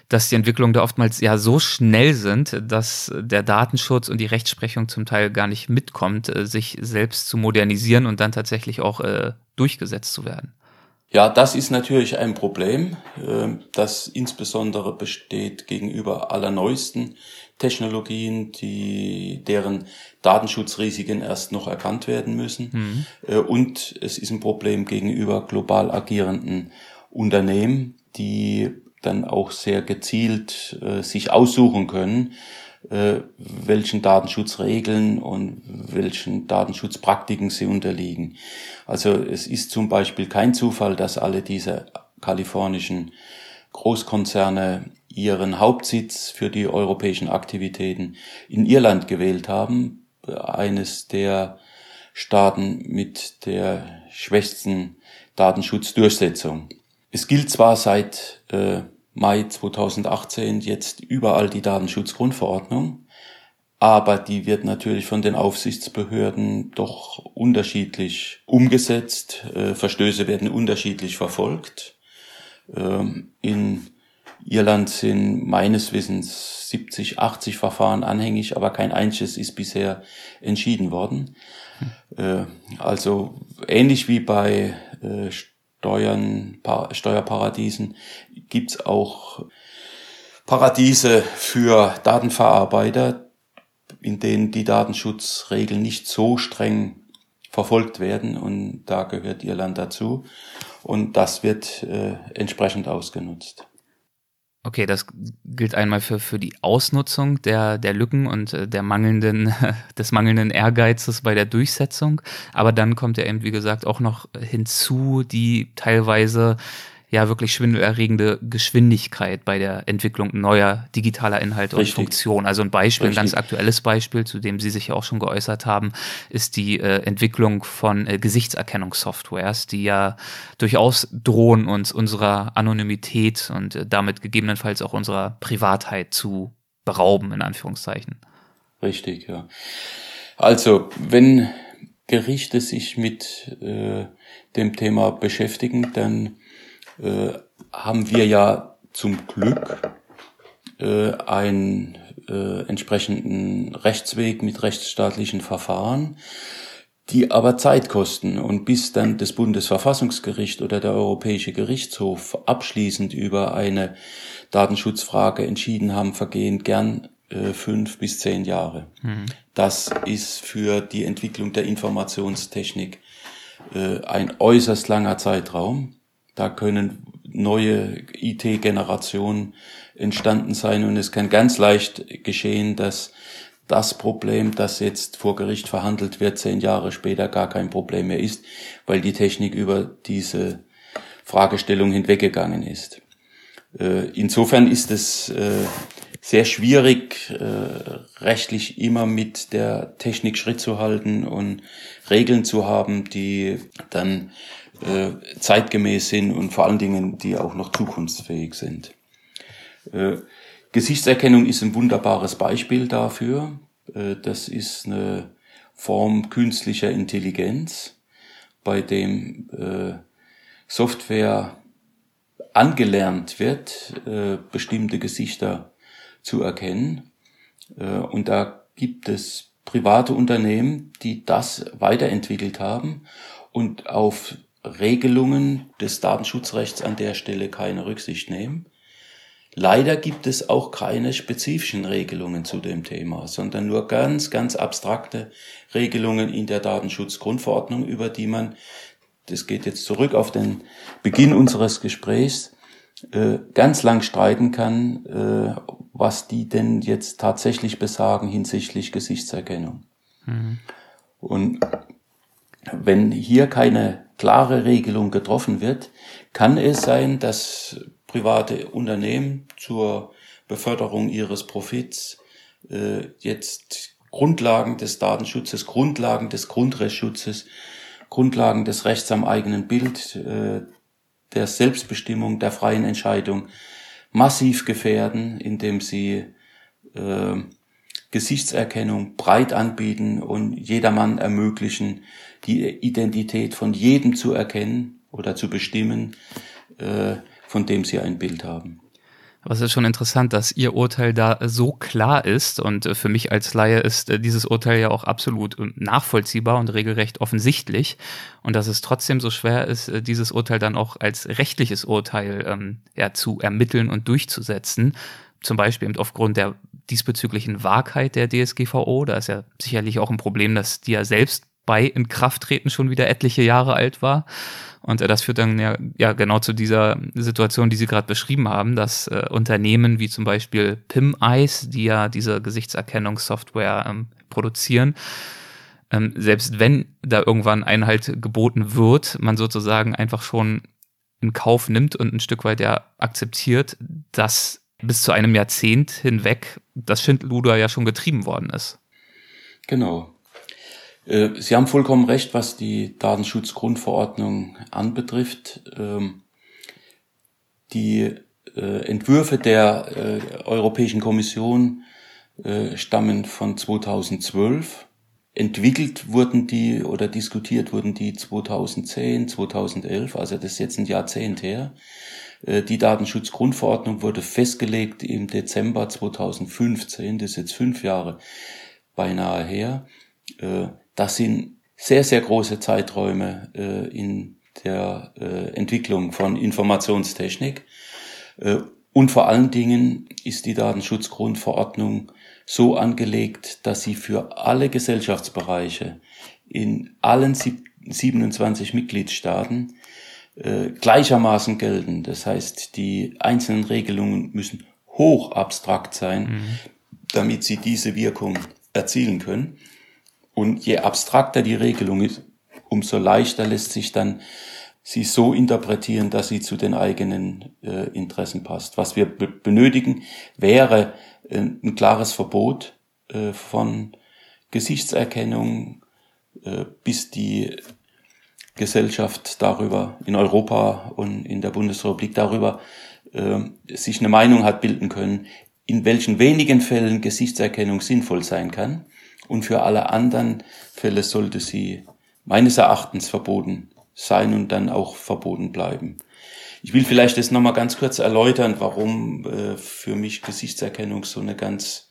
dass die Entwicklungen da oftmals ja so schnell sind, dass der Datenschutz und die Rechtsprechung zum Teil gar nicht mitkommt, äh, sich selbst zu modernisieren und dann tatsächlich auch äh, durchgesetzt zu werden. Ja, das ist natürlich ein Problem, äh, das insbesondere besteht gegenüber allerneuesten Technologien, die, deren Datenschutzrisiken erst noch erkannt werden müssen. Mhm. Äh, und es ist ein Problem gegenüber global agierenden Unternehmen, die dann auch sehr gezielt äh, sich aussuchen können, äh, welchen Datenschutzregeln und welchen Datenschutzpraktiken sie unterliegen. Also es ist zum Beispiel kein Zufall, dass alle diese kalifornischen Großkonzerne ihren Hauptsitz für die europäischen Aktivitäten in Irland gewählt haben, eines der Staaten mit der schwächsten Datenschutzdurchsetzung. Es gilt zwar seit äh, Mai 2018 jetzt überall die Datenschutzgrundverordnung, aber die wird natürlich von den Aufsichtsbehörden doch unterschiedlich umgesetzt. Äh, Verstöße werden unterschiedlich verfolgt. Ähm, in Irland sind meines Wissens 70, 80 Verfahren anhängig, aber kein einziges ist bisher entschieden worden. Hm. Also ähnlich wie bei Steuern, Steuerparadiesen. Gibt's auch Paradiese für Datenverarbeiter, in denen die Datenschutzregeln nicht so streng verfolgt werden. Und da gehört Irland dazu. Und das wird äh, entsprechend ausgenutzt. Okay, das gilt einmal für, für die Ausnutzung der, der Lücken und äh, der mangelnden, [LAUGHS] des mangelnden Ehrgeizes bei der Durchsetzung. Aber dann kommt ja eben, wie gesagt, auch noch hinzu, die teilweise ja wirklich schwindelerregende Geschwindigkeit bei der Entwicklung neuer digitaler Inhalte Richtig. und Funktionen. Also ein Beispiel, Richtig. ein ganz aktuelles Beispiel, zu dem Sie sich ja auch schon geäußert haben, ist die äh, Entwicklung von äh, Gesichtserkennungssoftwares, die ja durchaus drohen, uns unserer Anonymität und äh, damit gegebenenfalls auch unserer Privatheit zu berauben, in Anführungszeichen. Richtig, ja. Also, wenn Gerichte sich mit äh, dem Thema beschäftigen, dann äh, haben wir ja zum Glück äh, einen äh, entsprechenden Rechtsweg mit rechtsstaatlichen Verfahren, die aber Zeit kosten. Und bis dann das Bundesverfassungsgericht oder der Europäische Gerichtshof abschließend über eine Datenschutzfrage entschieden haben, vergehen gern äh, fünf bis zehn Jahre. Mhm. Das ist für die Entwicklung der Informationstechnik äh, ein äußerst langer Zeitraum. Da können neue IT-Generationen entstanden sein und es kann ganz leicht geschehen, dass das Problem, das jetzt vor Gericht verhandelt wird, zehn Jahre später gar kein Problem mehr ist, weil die Technik über diese Fragestellung hinweggegangen ist. Äh, insofern ist es äh, sehr schwierig, äh, rechtlich immer mit der Technik Schritt zu halten und Regeln zu haben, die dann äh, zeitgemäß sind und vor allen Dingen, die auch noch zukunftsfähig sind. Äh, Gesichtserkennung ist ein wunderbares Beispiel dafür. Äh, das ist eine Form künstlicher Intelligenz, bei dem äh, Software angelernt wird, äh, bestimmte Gesichter zu erkennen. Äh, und da gibt es private Unternehmen, die das weiterentwickelt haben und auf Regelungen des Datenschutzrechts an der Stelle keine Rücksicht nehmen. Leider gibt es auch keine spezifischen Regelungen zu dem Thema, sondern nur ganz, ganz abstrakte Regelungen in der Datenschutzgrundverordnung, über die man, das geht jetzt zurück auf den Beginn unseres Gesprächs, äh, ganz lang streiten kann, äh, was die denn jetzt tatsächlich besagen hinsichtlich Gesichtserkennung. Mhm. Und wenn hier keine klare Regelung getroffen wird, kann es sein, dass private Unternehmen zur Beförderung ihres Profits äh, jetzt Grundlagen des Datenschutzes, Grundlagen des Grundrechtsschutzes, Grundlagen des Rechts am eigenen Bild, äh, der Selbstbestimmung, der freien Entscheidung massiv gefährden, indem sie äh, Gesichtserkennung breit anbieten und jedermann ermöglichen, die Identität von jedem zu erkennen oder zu bestimmen, äh, von dem sie ein Bild haben. Aber es ist schon interessant, dass Ihr Urteil da so klar ist. Und äh, für mich als Laie ist äh, dieses Urteil ja auch absolut nachvollziehbar und regelrecht offensichtlich. Und dass es trotzdem so schwer ist, dieses Urteil dann auch als rechtliches Urteil ähm, ja, zu ermitteln und durchzusetzen. Zum Beispiel eben aufgrund der diesbezüglichen Wahrheit der DSGVO. Da ist ja sicherlich auch ein Problem, dass die ja selbst bei Inkrafttreten schon wieder etliche Jahre alt war. Und äh, das führt dann ja, ja genau zu dieser Situation, die Sie gerade beschrieben haben, dass äh, Unternehmen wie zum Beispiel PimEyes, die ja diese Gesichtserkennungssoftware ähm, produzieren, ähm, selbst wenn da irgendwann Einhalt geboten wird, man sozusagen einfach schon in Kauf nimmt und ein Stück weit ja akzeptiert, dass bis zu einem Jahrzehnt hinweg das Schindluder ja schon getrieben worden ist. Genau. Äh, Sie haben vollkommen recht, was die Datenschutzgrundverordnung anbetrifft. Ähm, die äh, Entwürfe der äh, Europäischen Kommission stammen von 2012. Entwickelt wurden die oder diskutiert wurden die 2010, 2011, also das ist jetzt ein Jahrzehnt her. Die Datenschutzgrundverordnung wurde festgelegt im Dezember 2015, das ist jetzt fünf Jahre beinahe her. Das sind sehr, sehr große Zeiträume äh, in der äh, Entwicklung von Informationstechnik. Äh, und vor allen Dingen ist die Datenschutzgrundverordnung so angelegt, dass sie für alle Gesellschaftsbereiche in allen 27 Mitgliedstaaten äh, gleichermaßen gelten. Das heißt, die einzelnen Regelungen müssen hoch abstrakt sein, mhm. damit sie diese Wirkung erzielen können. Und je abstrakter die Regelung ist, umso leichter lässt sich dann sie so interpretieren, dass sie zu den eigenen äh, Interessen passt. Was wir benötigen, wäre äh, ein klares Verbot äh, von Gesichtserkennung, äh, bis die Gesellschaft darüber in Europa und in der Bundesrepublik darüber äh, sich eine Meinung hat bilden können, in welchen wenigen Fällen Gesichtserkennung sinnvoll sein kann und für alle anderen Fälle sollte sie meines Erachtens verboten sein und dann auch verboten bleiben. Ich will vielleicht das nochmal ganz kurz erläutern, warum äh, für mich Gesichtserkennung so eine ganz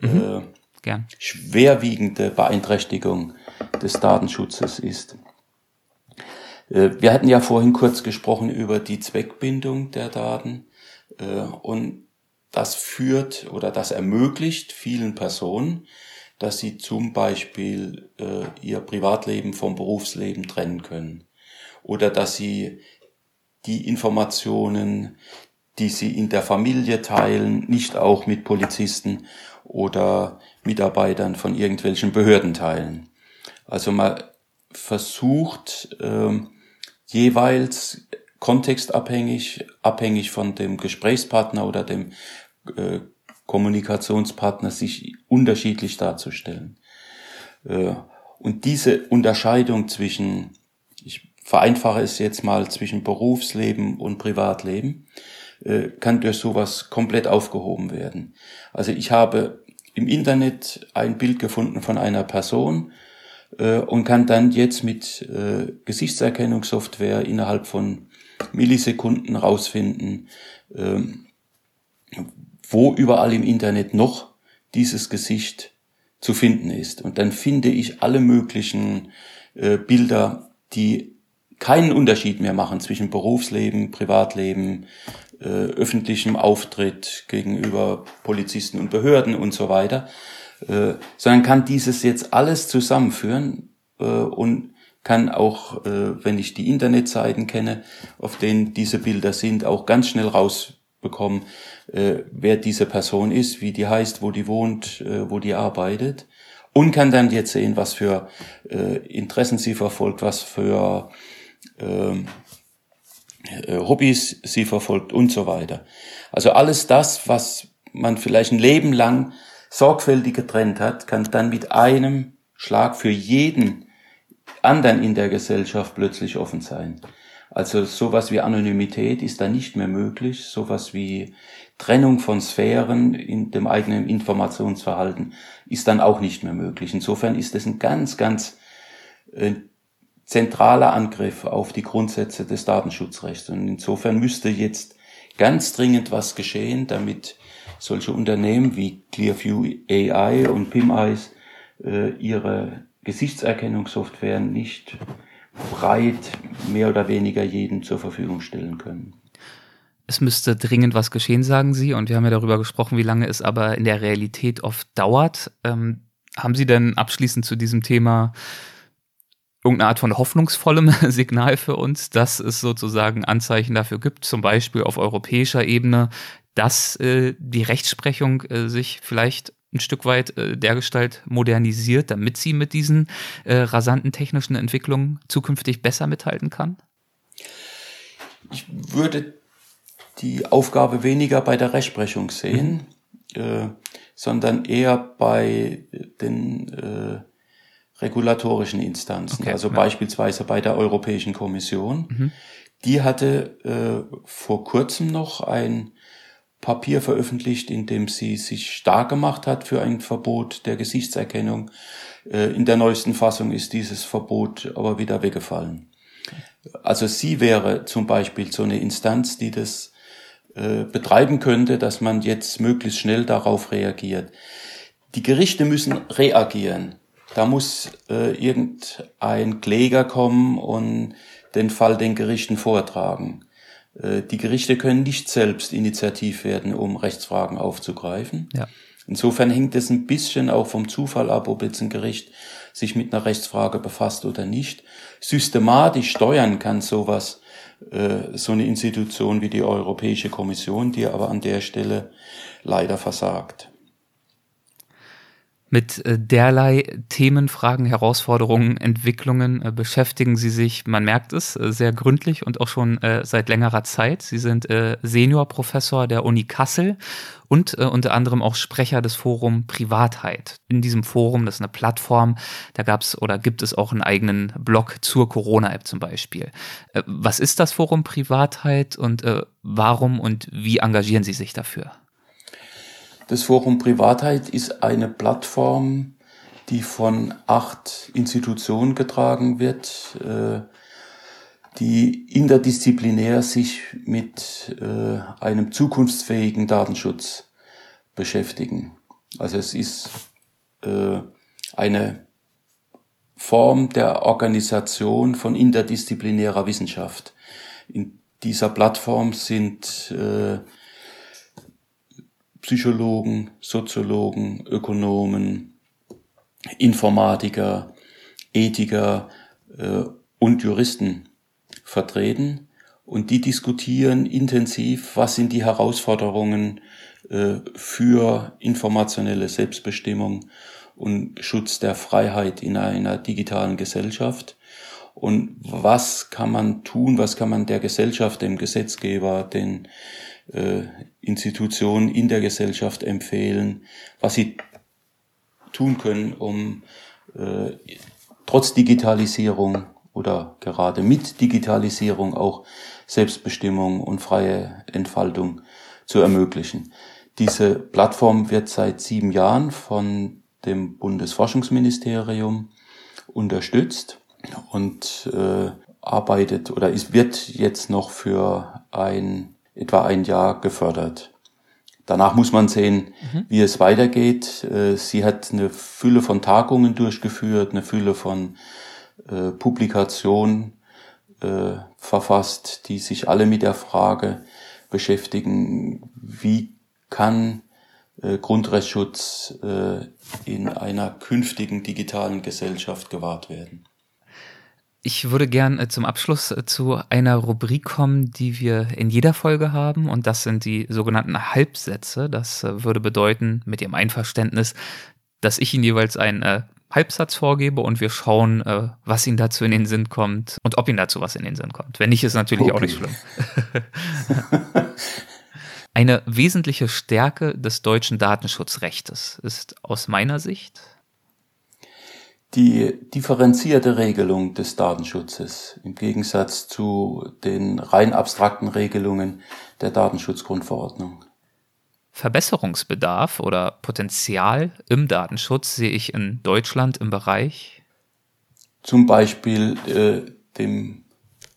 mhm. äh, schwerwiegende Beeinträchtigung des Datenschutzes ist. Äh, wir hatten ja vorhin kurz gesprochen über die Zweckbindung der Daten äh, und das führt oder das ermöglicht vielen Personen, dass sie zum Beispiel äh, ihr Privatleben vom Berufsleben trennen können oder dass sie die Informationen, die sie in der Familie teilen, nicht auch mit Polizisten oder Mitarbeitern von irgendwelchen Behörden teilen. Also man versucht äh, jeweils kontextabhängig, abhängig von dem Gesprächspartner oder dem äh, Kommunikationspartner sich unterschiedlich darzustellen. Äh, und diese Unterscheidung zwischen, ich vereinfache es jetzt mal, zwischen Berufsleben und Privatleben, äh, kann durch sowas komplett aufgehoben werden. Also ich habe im Internet ein Bild gefunden von einer Person äh, und kann dann jetzt mit Gesichtserkennungssoftware innerhalb von Millisekunden rausfinden, ähm, wo überall im Internet noch dieses Gesicht zu finden ist. Und dann finde ich alle möglichen äh, Bilder, die keinen Unterschied mehr machen zwischen Berufsleben, Privatleben, äh, öffentlichem Auftritt gegenüber Polizisten und Behörden und so weiter, äh, sondern kann dieses jetzt alles zusammenführen äh, und kann auch, äh, wenn ich die Internetseiten kenne, auf denen diese Bilder sind, auch ganz schnell rausbekommen, äh, wer diese Person ist, wie die heißt, wo die wohnt, äh, wo die arbeitet und kann dann jetzt sehen, was für äh, Interessen sie verfolgt, was für ähm, äh, Hobbys sie verfolgt und so weiter. Also alles das, was man vielleicht ein Leben lang sorgfältig getrennt hat, kann dann mit einem Schlag für jeden anderen in der Gesellschaft plötzlich offen sein. Also sowas wie Anonymität ist da nicht mehr möglich, sowas wie Trennung von Sphären in dem eigenen Informationsverhalten ist dann auch nicht mehr möglich. Insofern ist es ein ganz, ganz äh, zentraler Angriff auf die Grundsätze des Datenschutzrechts. Und insofern müsste jetzt ganz dringend was geschehen, damit solche Unternehmen wie Clearview AI und PimEyes äh, ihre Gesichtserkennungssoftware nicht breit mehr oder weniger jedem zur Verfügung stellen können es müsste dringend was geschehen, sagen Sie. Und wir haben ja darüber gesprochen, wie lange es aber in der Realität oft dauert. Ähm, haben Sie denn abschließend zu diesem Thema irgendeine Art von hoffnungsvollem [LAUGHS] Signal für uns, dass es sozusagen Anzeichen dafür gibt, zum Beispiel auf europäischer Ebene, dass äh, die Rechtsprechung äh, sich vielleicht ein Stück weit äh, dergestalt modernisiert, damit sie mit diesen äh, rasanten technischen Entwicklungen zukünftig besser mithalten kann? Ich würde die Aufgabe weniger bei der Rechtsprechung sehen, mhm. äh, sondern eher bei den äh, regulatorischen Instanzen, okay, also ja. beispielsweise bei der Europäischen Kommission. Mhm. Die hatte äh, vor kurzem noch ein Papier veröffentlicht, in dem sie sich stark gemacht hat für ein Verbot der Gesichtserkennung. Äh, in der neuesten Fassung ist dieses Verbot aber wieder weggefallen. Also sie wäre zum Beispiel so eine Instanz, die das äh, betreiben könnte, dass man jetzt möglichst schnell darauf reagiert. Die Gerichte müssen reagieren. Da muss äh, irgendein Kläger kommen und den Fall den Gerichten vortragen. Äh, die Gerichte können nicht selbst initiativ werden, um Rechtsfragen aufzugreifen. Ja. Insofern hängt es ein bisschen auch vom Zufall ab, ob jetzt ein Gericht sich mit einer Rechtsfrage befasst oder nicht. Systematisch steuern kann sowas so eine Institution wie die Europäische Kommission, die aber an der Stelle leider versagt. Mit äh, derlei Themen, Fragen, Herausforderungen, Entwicklungen äh, beschäftigen Sie sich, man merkt es, äh, sehr gründlich und auch schon seit längerer Zeit. Sie sind Seniorprofessor der Uni Kassel und unter anderem auch Sprecher des Forum Privatheit. In diesem Forum, das ist eine Plattform, da gab es oder gibt es auch einen eigenen Blog zur Corona-App zum Beispiel. was ist das Forum Privatheit und warum und wie engagieren Sie sich dafür? Das Forum Privatheit ist eine Plattform, die von acht Institutionen getragen wird, äh, die interdisziplinär sich mit äh, einem zukunftsfähigen Datenschutz beschäftigen. Also es ist äh, eine Form der Organisation von interdisziplinärer Wissenschaft. In dieser Plattform sind Psychologen, Soziologen, Ökonomen, Informatiker, Ethiker äh, und Juristen vertreten. Und die diskutieren intensiv, was sind die Herausforderungen äh, für informationelle Selbstbestimmung und Schutz der Freiheit in einer digitalen Gesellschaft. Und was kann man tun, was kann man der Gesellschaft, dem Gesetzgeber, den äh, Institutionen in der Gesellschaft empfehlen, was sie tun können, um äh, trotz Digitalisierung oder gerade mit Digitalisierung auch Selbstbestimmung und freie Entfaltung zu ermöglichen. Diese Plattform wird seit sieben Jahren von dem Bundesforschungsministerium unterstützt und äh, arbeitet oder es wird jetzt noch für ein etwa ein Jahr gefördert. Danach muss man sehen, mhm. wie es weitergeht. Äh, sie hat eine Fülle von Tagungen durchgeführt, eine Fülle von äh, Publikationen äh, verfasst, die sich alle mit der Frage beschäftigen, wie kann Grundrechtsschutz in einer künftigen digitalen Gesellschaft gewahrt werden. Ich würde gern äh, zum Abschluss äh, zu einer Rubrik kommen, die wir in jeder Folge haben, und das sind die sogenannten Halbsätze. Das äh, würde bedeuten, mit Ihrem Einverständnis, dass ich Ihnen jeweils einen Halbsatz vorgebe und wir schauen, was Ihnen dazu in den Sinn kommt und ob Ihnen dazu was in den Sinn kommt. Wenn nicht, ist natürlich okay. auch nicht schlimm. [LAUGHS] Eine wesentliche Stärke des deutschen Datenschutzrechtes ist aus meiner Sicht die differenzierte Regelung des Datenschutzes im Gegensatz zu den rein abstrakten Regelungen der Datenschutzgrundverordnung. Verbesserungsbedarf oder Potenzial im Datenschutz sehe ich in Deutschland im Bereich zum Beispiel äh, dem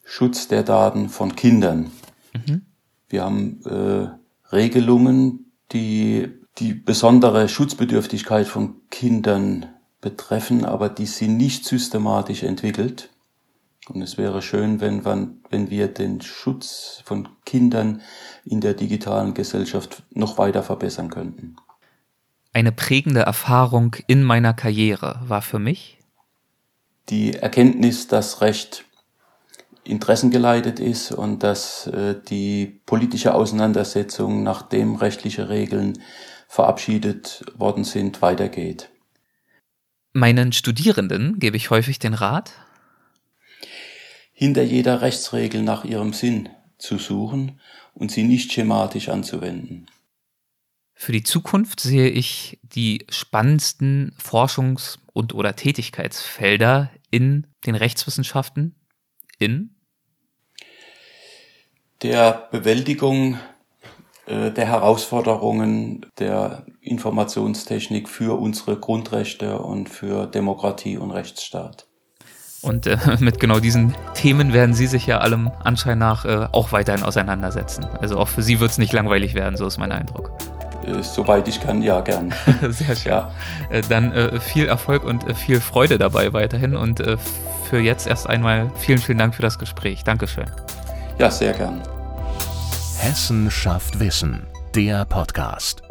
Schutz der Daten von Kindern. Mhm. Wir haben äh, Regelungen, die die besondere Schutzbedürftigkeit von Kindern betreffen, aber die sind nicht systematisch entwickelt. Und es wäre schön, wenn, man, wenn wir den Schutz von Kindern in der digitalen Gesellschaft noch weiter verbessern könnten. Eine prägende Erfahrung in meiner Karriere war für mich die Erkenntnis, dass Recht interessengeleitet ist und dass äh, die politische Auseinandersetzung, nachdem rechtliche Regeln verabschiedet worden sind, weitergeht. Meinen Studierenden gebe ich häufig den Rat, hinter jeder Rechtsregel nach ihrem Sinn zu suchen und sie nicht schematisch anzuwenden. Für die Zukunft sehe ich die spannendsten Forschungs- und oder Tätigkeitsfelder in den Rechtswissenschaften in der Bewältigung der Herausforderungen der Informationstechnik für unsere Grundrechte und für Demokratie und Rechtsstaat. Und äh, [LAUGHS] mit genau diesen Themen werden Sie sich ja allem Anschein nach äh, auch weiterhin auseinandersetzen. Also auch für Sie wird es nicht langweilig werden, so ist mein Eindruck. Äh, soweit ich kann, ja, gern. [LAUGHS] Sehr schön. Ja. Äh, dann äh, viel Erfolg und äh, viel Freude dabei weiterhin. Und für jetzt erst einmal vielen, vielen Dank für das Gespräch. Dankeschön. Ja, sehr gern. Hessen schafft Wissen, der Podcast.